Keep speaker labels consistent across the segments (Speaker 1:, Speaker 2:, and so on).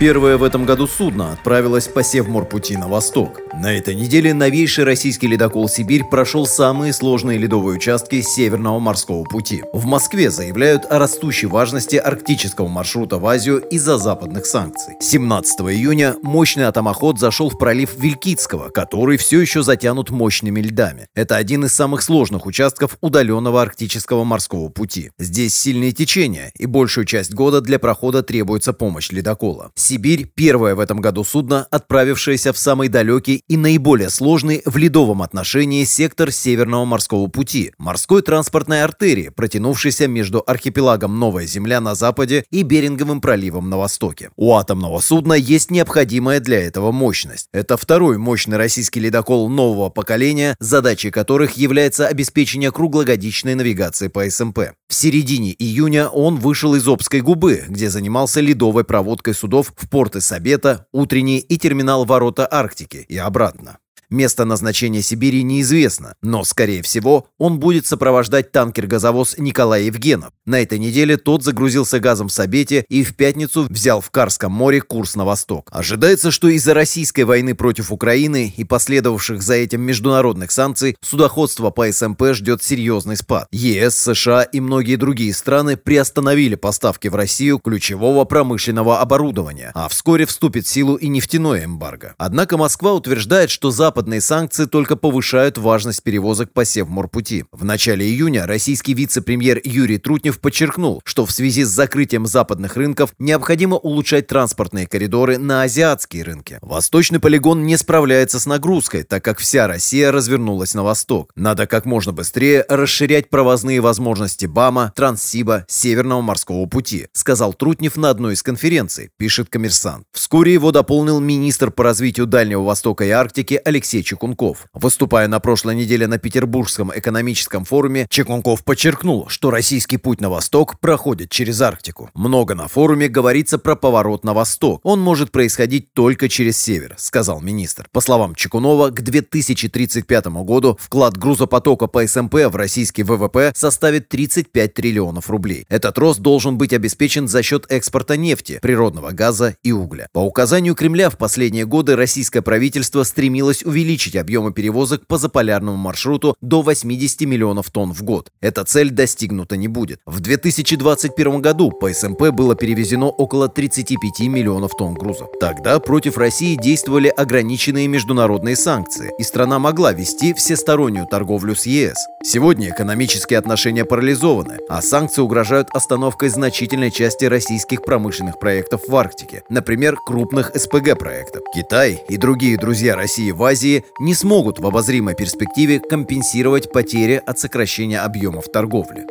Speaker 1: Первое в этом году судно отправилось по Севморпути на восток. На этой неделе новейший российский ледокол «Сибирь» прошел самые сложные ледовые участки Северного морского пути. В Москве заявляют о растущей важности арктического маршрута в Азию из-за западных санкций. 17 июня мощный атомоход зашел в пролив Вилькицкого, который все еще затянут мощными льдами. Это один из самых сложных участков удаленного арктического морского пути. Здесь сильные течения, и большую часть года для прохода требуется помощь ледокола. «Сибирь» — первое в этом году судно, отправившееся в самый далекий и наиболее сложный в ледовом отношении сектор Северного морского пути – морской транспортной артерии, протянувшейся между архипелагом Новая Земля на западе и Беринговым проливом на востоке. У атомного судна есть необходимая для этого мощность. Это второй мощный российский ледокол нового поколения, задачей которых является обеспечение круглогодичной навигации по СМП. В середине июня он вышел из Обской губы, где занимался ледовой проводкой судов в порты Сабета, Утренний и терминал Ворота Арктики и обратно. Место назначения Сибири неизвестно, но, скорее всего, он будет сопровождать танкер-газовоз Николай Евгенов. На этой неделе тот загрузился газом в Сабете и в пятницу взял в Карском море курс на восток. Ожидается, что из-за российской войны против Украины и последовавших за этим международных санкций судоходство по СМП ждет серьезный спад. ЕС, США и многие другие страны приостановили поставки в Россию ключевого промышленного оборудования, а вскоре вступит в силу и нефтяное эмбарго. Однако Москва утверждает, что Запад западные санкции только повышают важность перевозок по Севморпути. В начале июня российский вице-премьер Юрий Трутнев подчеркнул, что в связи с закрытием западных рынков необходимо улучшать транспортные коридоры на азиатские рынки. Восточный полигон не справляется с нагрузкой, так как вся Россия развернулась на восток. Надо как можно быстрее расширять провозные возможности БАМа, Транссиба, Северного морского пути, сказал Трутнев на одной из конференций, пишет коммерсант. Вскоре его дополнил министр по развитию Дальнего Востока и Арктики Алексей Алексей Чекунков. Выступая на прошлой неделе на Петербургском экономическом форуме, Чекунков подчеркнул, что российский путь на восток проходит через Арктику. Много на форуме говорится про поворот на восток. Он может происходить только через север, сказал министр. По словам Чекунова, к 2035 году вклад грузопотока по СМП в российский ВВП составит 35 триллионов рублей. Этот рост должен быть обеспечен за счет экспорта нефти, природного газа и угля. По указанию Кремля в последние годы российское правительство стремилось увеличить увеличить объемы перевозок по заполярному маршруту до 80 миллионов тонн в год. Эта цель достигнута не будет. В 2021 году по СМП было перевезено около 35 миллионов тонн грузов. Тогда против России действовали ограниченные международные санкции, и страна могла вести всестороннюю торговлю с ЕС. Сегодня экономические отношения парализованы, а санкции угрожают остановкой значительной части российских промышленных проектов в Арктике, например, крупных СПГ-проектов. Китай и другие друзья России в Азии России не смогут в обозримой перспективе компенсировать потери от сокращения объемов торговли.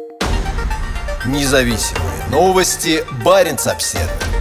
Speaker 2: Независимые новости. Барин обседный.